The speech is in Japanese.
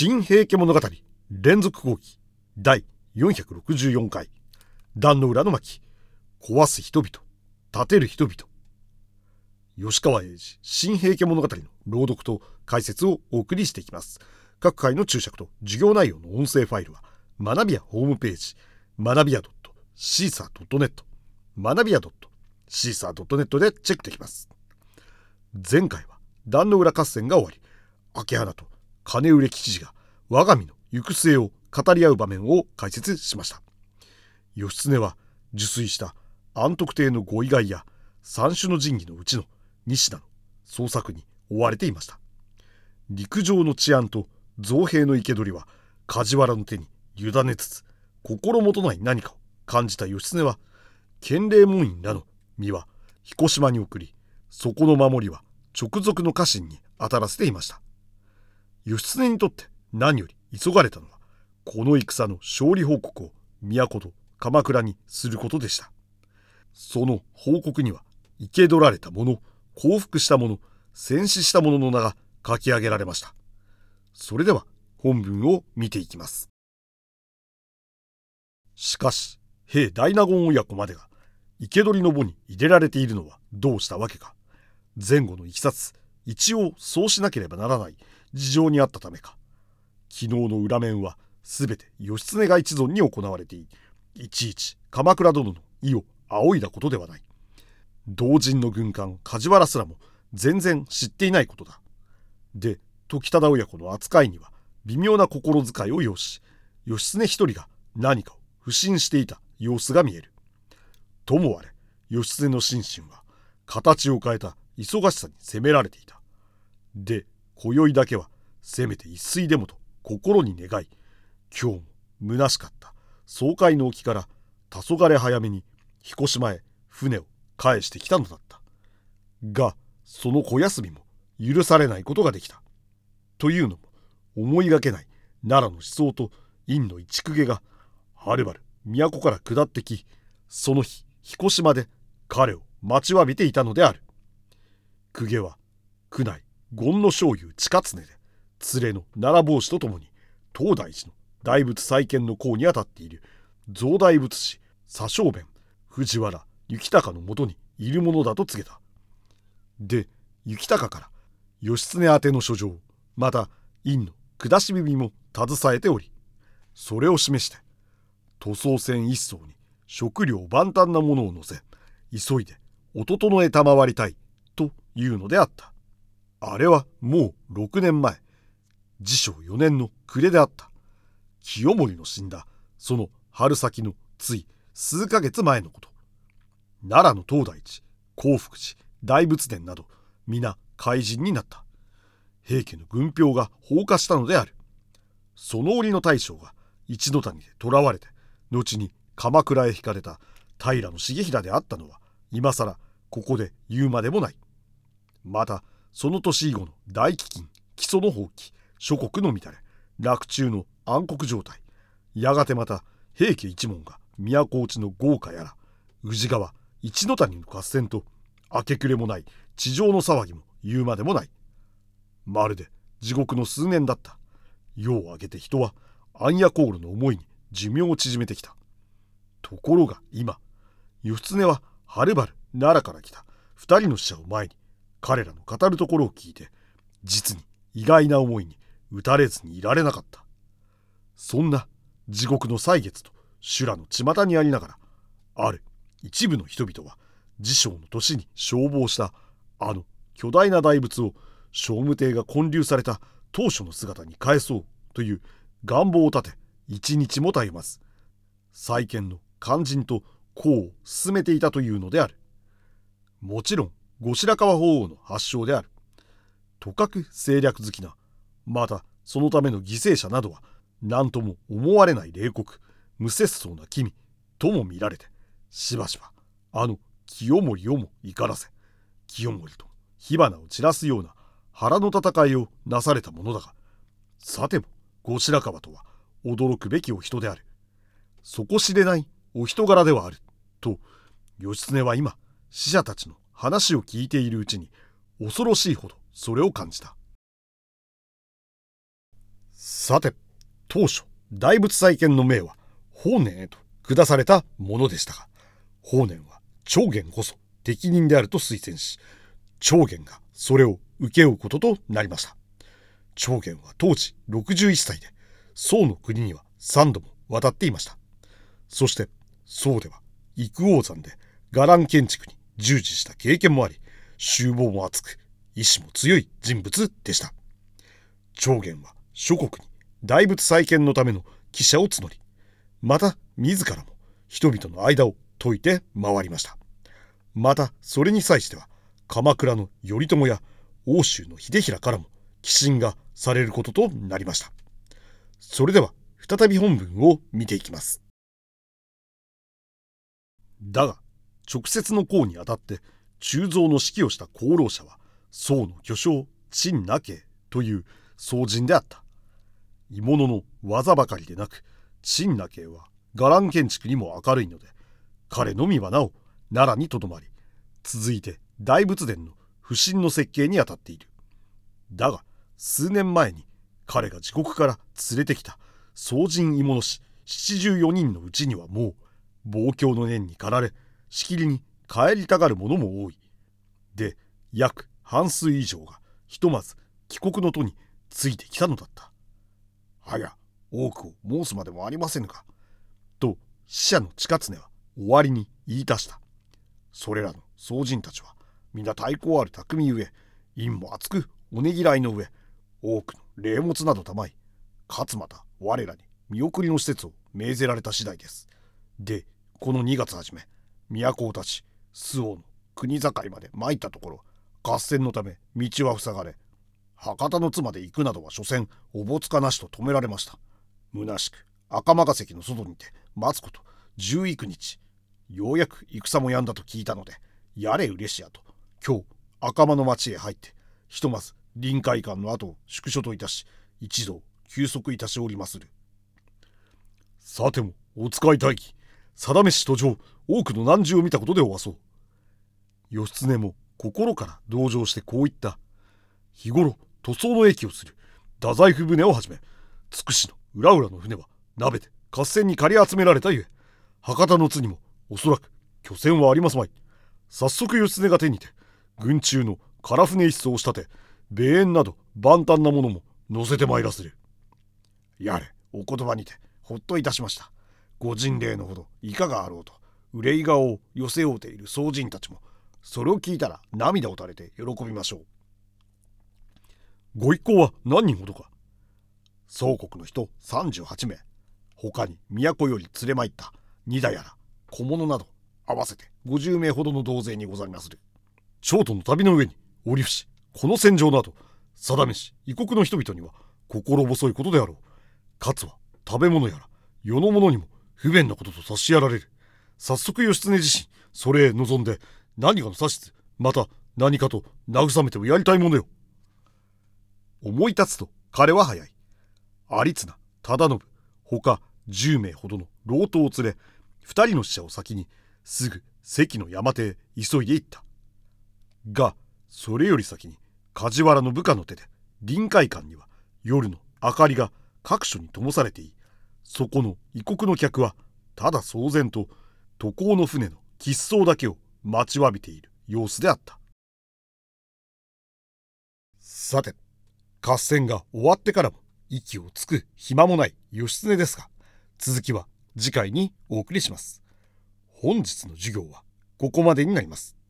新平家物語連続講義第464回壇の裏の巻壊す人々立てる人々。吉川英治新平家物語の朗読と解説をお送りしていきます。各回の注釈と授業内容の音声ファイルは学びやホームページ学びや .caesar.net 学びや .caesar.net でチェックできます。前回は壇の裏合戦が終わり秋花と金売れ吉次が我が身の行く末を語り合う場面を解説しました。義経は受水した安徳帝のご意外や三種の神器のうちの西田の捜索に追われていました。陸上の治安と造兵の生け捕りは梶原の手に委ねつつ心もとない何かを感じた義経は建礼門院らの身は彦島に送りそこの守りは直属の家臣に当たらせていました。義経にとって何より急がれたのはこの戦の勝利報告を都と鎌倉にすることでした。その報告には生け捕られた者降伏した者戦死した者の名が書き上げられました。それでは本文を見ていきます。しかし兵大納言親子までが生け捕りの墓に入れられているのはどうしたわけか。前後のいきさつ一応そうしなければならない。事情にあったためか。昨日の裏面は全て義経が一存に行われていい。ちいち鎌倉殿の意を仰いだことではない。同人の軍艦梶原すらも全然知っていないことだ。で時忠親子の扱いには微妙な心遣いを要し義経一人が何かを不審していた様子が見える。ともあれ義経の心身は形を変えた忙しさに責められていた。で今宵だけはせめて一睡でもと心に願い今日も虚しかった総会の沖から黄昏早めに彦島へ船を返してきたのだった。がその小休みも許されないことができた。というのも思いがけない奈良の思想と院の一公家がはるばる都から下ってきその日彦島で彼を待ちわびていたのである。公家は宮内権の醤油近常で連れの奈良帽子とともに東大寺の大仏再建の功にあたっている増大仏師左小弁藤原行高のもとにいるものだと告げた。で行高から義経宛ての書状また院の下し耳も携えておりそれを示して塗装船一層に食料万端なものを乗せ急いでお整え賜りたいというのであった。あれはもう6年前、自称4年の暮れであった。清盛の死んだ、その春先のつい数ヶ月前のこと。奈良の東大寺、興福寺、大仏殿など、皆怪人になった。平家の軍票が放火したのである。その折の大将が一ノ谷で囚われて、後に鎌倉へ引かれた平重衡であったのは、今更ここで言うまでもない。また、その年以後の大飢饉基礎の放棄諸国の乱れ落中の暗黒状態。やがてまた平家一門が都落ちの豪華やら宇治川一ノ谷の合戦と明け暮れもない地上の騒ぎも言うまでもない。まるで地獄の数年だった。世を挙げて人は暗夜コールの思いに寿命を縮めてきた。ところが今義経ははるばる奈良から来た二人の死者を前に彼らの語るところを聞いて実に意外な思いに打たれずにいられなかった。そんな地獄の歳月と修羅の巷にありながらある一部の人々は自称の年に消防したあの巨大な大仏を聖武帝が建立された当初の姿に返そうという願望を立て一日もたゆまず再建の肝心と功を進めていたというのである。もちろん後白河法皇の発祥である。とかく政略好きな、またそのための犠牲者などは何とも思われない冷酷、無節操な君とも見られて、しばしばあの清盛をも怒らせ、清盛と火花を散らすような腹の戦いをなされたものだが、さても後白河とは驚くべきお人である。底知れないお人柄ではある。と、義経は今、死者たちの話を聞いているうちに恐ろしいほどそれを感じた。さて当初大仏再建の命は法然へと下されたものでしたが法然は長元こそ適任であると推薦し長元がそれを請け負うこととなりました。長元は当時61歳で宋の国には3度も渡っていました。そして宋では幾王山で伽藍建築に従事した経験もあり修謀も厚く意志も強い人物でした。長元は諸国に大仏再建のための記者を募りまた自らも人々の間を解いて回りました。またそれに際しては鎌倉の頼朝や欧州の秀衡からも寄進がされることとなりました。それでは再び本文を見ていきます。だが直接の功にあたって鋳造の指揮をした功労者は宋の巨匠陳那慶という僧人であった。鋳物の技ばかりでなく陳那慶は伽藍建築にも明るいので彼のみはなお奈良にとどまり続いて大仏殿の不審の設計にあたっている。だが数年前に彼が自国から連れてきた総人鋳物師74人のうちにはもう望郷の念に駆られしきりに帰りたがる者も多い。で約半数以上がひとまず帰国の途についてきたのだった。はや多くを申すまでもありませぬか。と使者の近常は終わりに言い出した。それらの僧人たちは皆太鼓ある匠ゆえ陰も厚くおねぎらいの上多くの霊物などたまいかつまた我らに見送りの施設を命ぜられた次第です。でこの2月初め都を立ち周防の国境まで参ったところ合戦のため道は塞がれ博多の津まで行くなどは所詮おぼつかなしと止められました。虚しく赤間ヶ関の外にて待つこと十幾日。ようやく戦もやんだと聞いたのでやれ嬉しやと。今日赤間の町へ入ってひとまず臨海館の後を宿所といたし一同休息いたしおりまする。さてもお使い大義定めし途上。多くの難事を見たことでおわそう。義経も心から同情してこう言った。日頃塗装の駅をする。太宰府船をはじめ。つくしの裏々の船は鍋で。合戦に借り集められたゆえ。博多の津にもおそらく巨船はありますまい。早速義経が手にて軍中の唐船一層を仕立て。米縁など万端なものも乗せてまいらせる。やれお言葉にてほっといたしました。ご人礼のほどいかがあろうと。憂い顔を寄せようている僧人たちもそれを聞いたら涙を垂れて喜びましょう。ご一行は何人ほどか。宋国の人38名。他に都より連れ参った荷田やら小物など合わせて50名ほどの同勢にござりまする。長途の旅の上に折伏この戦場の後定めし異国の人々には心細いことであろう。かつは食べ物やら世の者にも不便なことと差しやられる。早速義経自身それへ望んで何かの指図また何かと慰めてもやりたいものよ。思い立つと彼は早い。有綱忠信他10名ほどの老頭を連れ2人の使者を先にすぐ関の山手へ急いで行った。がそれより先に梶原の部下の手で臨海館には夜の明かりが各所に灯されていい。そこの異国の客はただ騒然と渡航の船の喫相だけを待ちわびている様子であった。さて合戦が終わってからも息をつく暇もない義経ですが続きは次回にお送りします。本日の授業はここまでになります。